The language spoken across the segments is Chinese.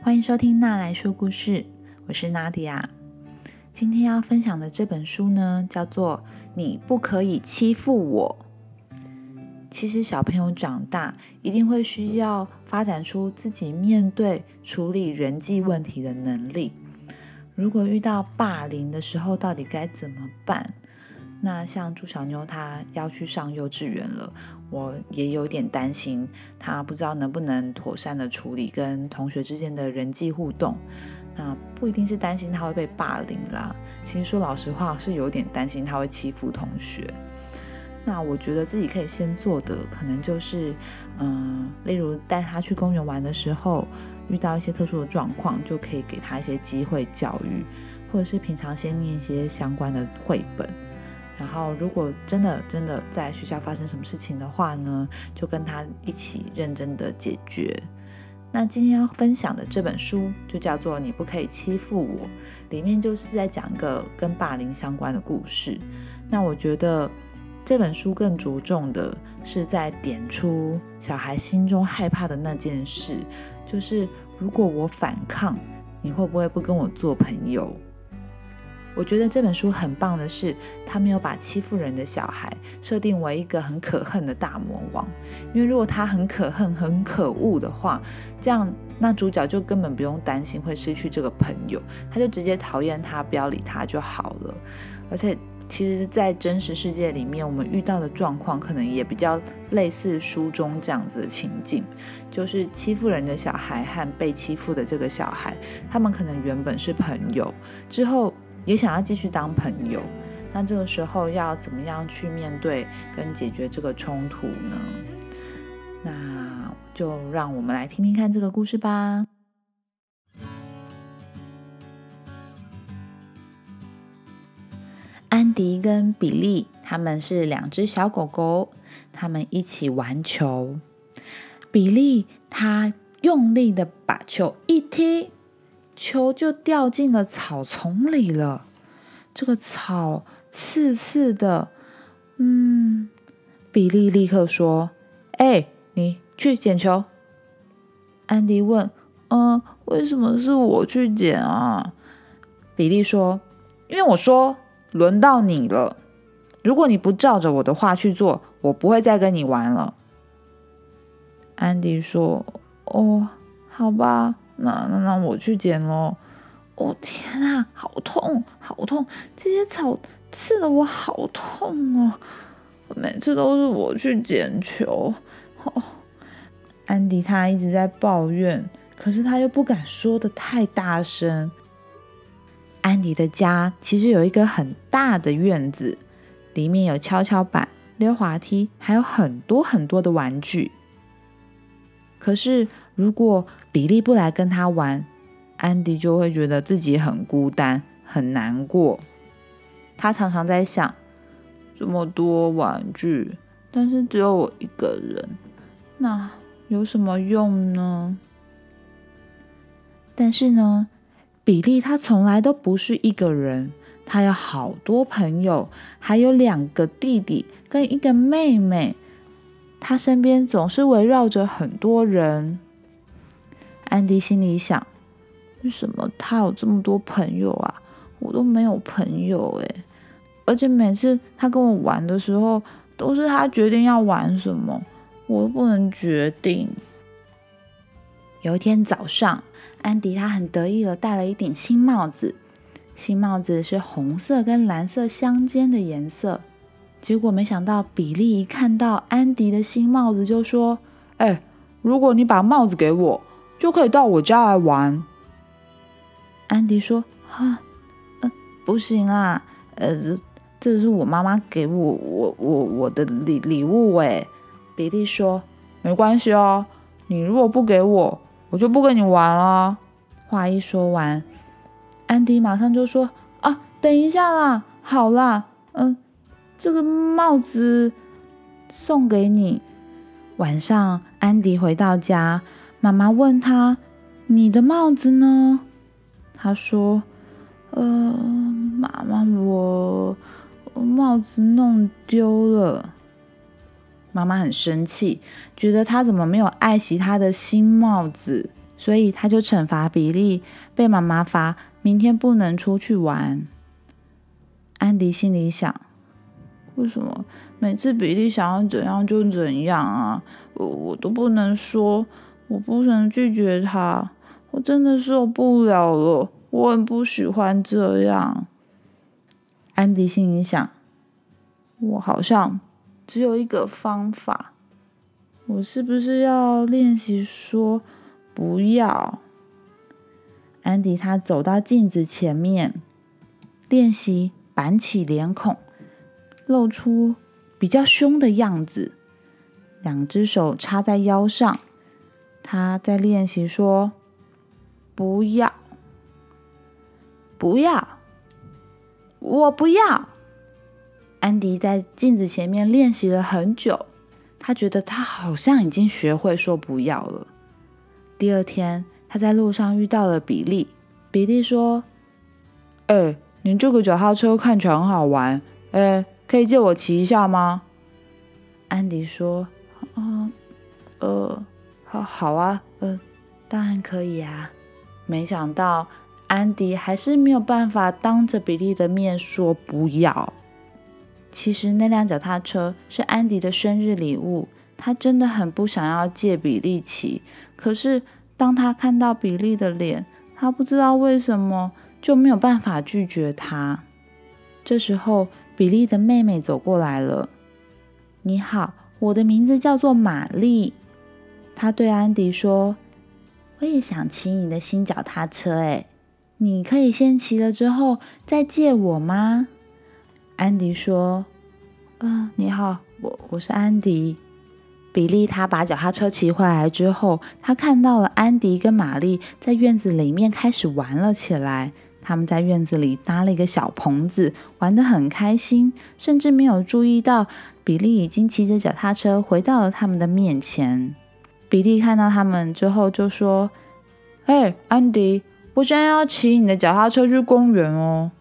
欢迎收听娜来说故事，我是娜迪亚。今天要分享的这本书呢，叫做《你不可以欺负我》。其实小朋友长大一定会需要发展出自己面对处理人际问题的能力。如果遇到霸凌的时候，到底该怎么办？那像朱小妞，她要去上幼稚园了，我也有点担心，她不知道能不能妥善的处理跟同学之间的人际互动。那不一定是担心她会被霸凌啦，其实说老实话，是有点担心她会欺负同学。那我觉得自己可以先做的，可能就是，嗯，例如带她去公园玩的时候，遇到一些特殊的状况，就可以给她一些机会教育，或者是平常先念一些相关的绘本。然后，如果真的真的在学校发生什么事情的话呢，就跟他一起认真的解决。那今天要分享的这本书就叫做《你不可以欺负我》，里面就是在讲一个跟霸凌相关的故事。那我觉得这本书更着重的是在点出小孩心中害怕的那件事，就是如果我反抗，你会不会不跟我做朋友？我觉得这本书很棒的是，他没有把欺负人的小孩设定为一个很可恨的大魔王。因为如果他很可恨、很可恶的话，这样那主角就根本不用担心会失去这个朋友，他就直接讨厌他，不要理他就好了。而且，其实，在真实世界里面，我们遇到的状况可能也比较类似书中这样子的情境，就是欺负人的小孩和被欺负的这个小孩，他们可能原本是朋友，之后。也想要继续当朋友，那这个时候要怎么样去面对跟解决这个冲突呢？那就让我们来听听看这个故事吧。安迪跟比利他们是两只小狗狗，他们一起玩球。比利他用力的把球一踢。球就掉进了草丛里了。这个草刺刺的，嗯，比利立刻说：“哎，你去捡球。”安迪问：“嗯，为什么是我去捡啊？”比利说：“因为我说轮到你了。如果你不照着我的话去做，我不会再跟你玩了。”安迪说：“哦，好吧。”那那那我去捡喽！哦天啊，好痛，好痛！这些草刺的我好痛哦！每次都是我去捡球。哦，安迪他一直在抱怨，可是他又不敢说的太大声。安迪的家其实有一个很大的院子，里面有跷跷板、溜滑梯，还有很多很多的玩具。可是。如果比利不来跟他玩，安迪就会觉得自己很孤单、很难过。他常常在想：这么多玩具，但是只有我一个人，那有什么用呢？但是呢，比利他从来都不是一个人，他有好多朋友，还有两个弟弟跟一个妹妹，他身边总是围绕着很多人。安迪心里想：“为什么他有这么多朋友啊？我都没有朋友诶。而且每次他跟我玩的时候，都是他决定要玩什么，我都不能决定。”有一天早上，安迪他很得意的戴了一顶新帽子，新帽子是红色跟蓝色相间的颜色。结果没想到，比利一看到安迪的新帽子，就说：“哎，如果你把帽子给我。”就可以到我家来玩。安迪说：“哈，呃，不行啦，呃，这这是我妈妈给我我我我的礼礼物哎。”比利说：“没关系哦，你如果不给我，我就不跟你玩了。”话一说完，安迪马上就说：“啊，等一下啦，好啦，嗯，这个帽子送给你。”晚上，安迪回到家。妈妈问他：“你的帽子呢？”他说：“呃，妈妈，我帽子弄丢了。”妈妈很生气，觉得他怎么没有爱惜他的新帽子。所以他就惩罚比利，被妈妈罚明天不能出去玩。安迪心里想：为什么每次比利想要怎样就怎样啊？我我都不能说，我不能拒绝他，我真的受不了了，我很不喜欢这样。安迪心里想：我好像只有一个方法，我是不是要练习说不要？安迪他走到镜子前面，练习板起脸孔，露出比较凶的样子，两只手插在腰上，他在练习说不要，不要。我不要。安迪在镜子前面练习了很久，他觉得他好像已经学会说不要了。第二天，他在路上遇到了比利。比利说：“哎，你这个脚踏车看起来很好玩，哎，可以借我骑一下吗？”安迪说：“嗯，呃，好，好啊，呃，当然可以啊。”没想到。安迪还是没有办法当着比利的面说不要。其实那辆脚踏车是安迪的生日礼物，他真的很不想要借比利骑。可是当他看到比利的脸，他不知道为什么就没有办法拒绝他。这时候，比利的妹妹走过来了。“你好，我的名字叫做玛丽。”他对安迪说：“我也想骑你的新脚踏车。”哎。你可以先骑了之后再借我吗？安迪说：“嗯，你好，我我是安迪。”比利他把脚踏车骑回来之后，他看到了安迪跟玛丽在院子里面开始玩了起来。他们在院子里搭了一个小棚子，玩得很开心，甚至没有注意到比利已经骑着脚踏车回到了他们的面前。比利看到他们之后就说：“嘿，安迪。”我现在要骑你的脚踏车去公园哦。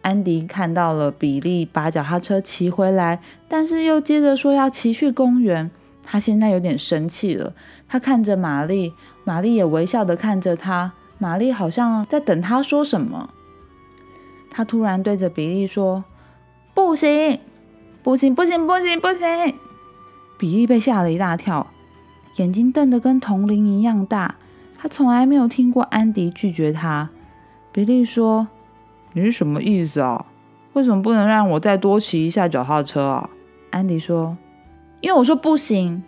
安迪看到了比利把脚踏车骑回来，但是又接着说要骑去公园。他现在有点生气了。他看着玛丽，玛丽也微笑的看着他。玛丽好像在等他说什么。他突然对着比利说：“不行，不行，不行，不行，不行！”比利被吓了一大跳，眼睛瞪得跟铜铃一样大。他从来没有听过安迪拒绝他。比利说：“你是什么意思啊？为什么不能让我再多骑一下脚踏车啊？”安迪说：“因为我说不行，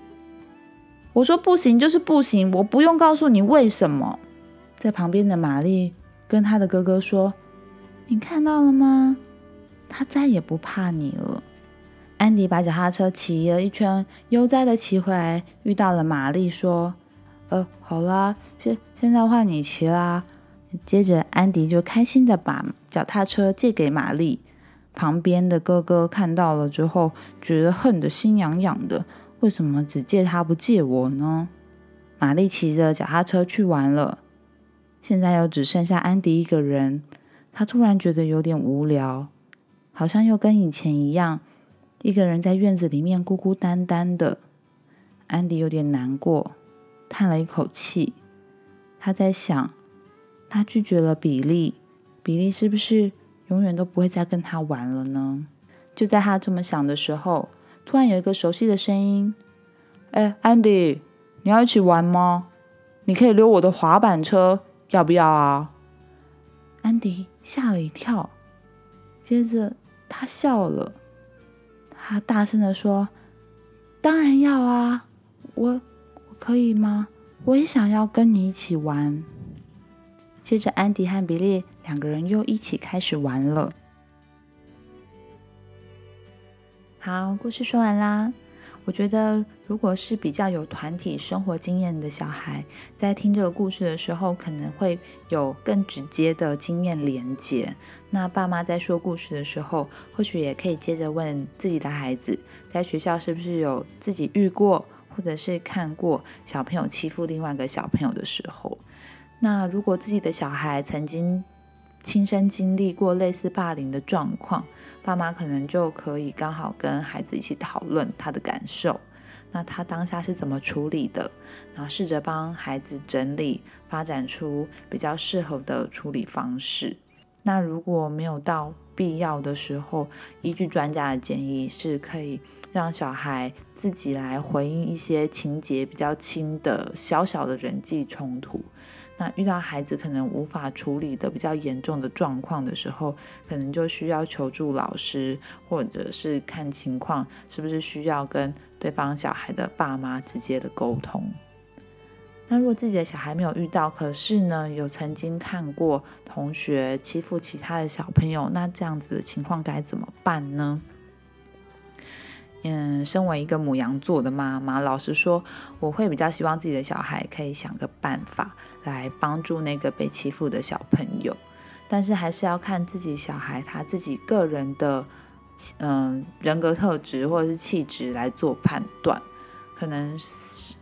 我说不行就是不行，我不用告诉你为什么。”在旁边的玛丽跟他的哥哥说：“你看到了吗？他再也不怕你了。”安迪把脚踏车骑了一圈，悠哉的骑回来，遇到了玛丽，说。呃，好啦，现现在换你骑啦。接着，安迪就开心的把脚踏车借给玛丽。旁边的哥哥看到了之后，觉得恨得心痒痒的。为什么只借他不借我呢？玛丽骑着脚踏车去玩了。现在又只剩下安迪一个人，他突然觉得有点无聊，好像又跟以前一样，一个人在院子里面孤孤单单的。安迪有点难过。叹了一口气，他在想，他拒绝了比利，比利是不是永远都不会再跟他玩了呢？就在他这么想的时候，突然有一个熟悉的声音：“哎，安迪，你要一起玩吗？你可以溜我的滑板车，要不要啊？”安迪吓了一跳，接着他笑了，他大声的说：“当然要啊，我。”可以吗？我也想要跟你一起玩。接着，安迪和比利两个人又一起开始玩了。好，故事说完啦。我觉得，如果是比较有团体生活经验的小孩，在听这个故事的时候，可能会有更直接的经验连接。那爸妈在说故事的时候，或许也可以接着问自己的孩子，在学校是不是有自己遇过。或者是看过小朋友欺负另外一个小朋友的时候，那如果自己的小孩曾经亲身经历过类似霸凌的状况，爸妈可能就可以刚好跟孩子一起讨论他的感受。那他当下是怎么处理的？然后试着帮孩子整理，发展出比较适合的处理方式。那如果没有到必要的时候，依据专家的建议，是可以让小孩自己来回应一些情节比较轻的小小的人际冲突。那遇到孩子可能无法处理的比较严重的状况的时候，可能就需要求助老师，或者是看情况是不是需要跟对方小孩的爸妈直接的沟通。那如果自己的小孩没有遇到，可是呢有曾经看过同学欺负其他的小朋友，那这样子的情况该怎么办呢？嗯，身为一个母羊座的妈妈，老实说，我会比较希望自己的小孩可以想个办法来帮助那个被欺负的小朋友，但是还是要看自己小孩他自己个人的嗯人格特质或者是气质来做判断，可能是。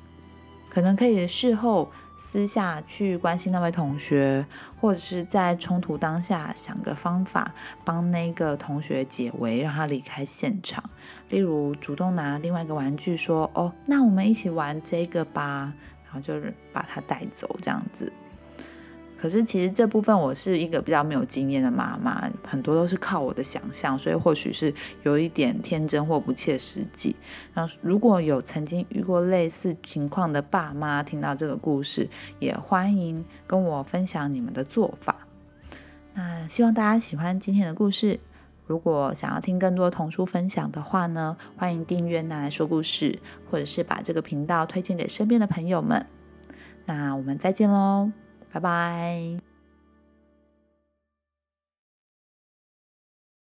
可能可以事后私下去关心那位同学，或者是在冲突当下想个方法帮那个同学解围，让他离开现场。例如主动拿另外一个玩具说：“哦，那我们一起玩这个吧。”然后就是把他带走，这样子。可是其实这部分我是一个比较没有经验的妈妈，很多都是靠我的想象，所以或许是有一点天真或不切实际。那如果有曾经遇过类似情况的爸妈，听到这个故事，也欢迎跟我分享你们的做法。那希望大家喜欢今天的故事。如果想要听更多童书分享的话呢，欢迎订阅“拿来说故事”，或者是把这个频道推荐给身边的朋友们。那我们再见喽！拜拜。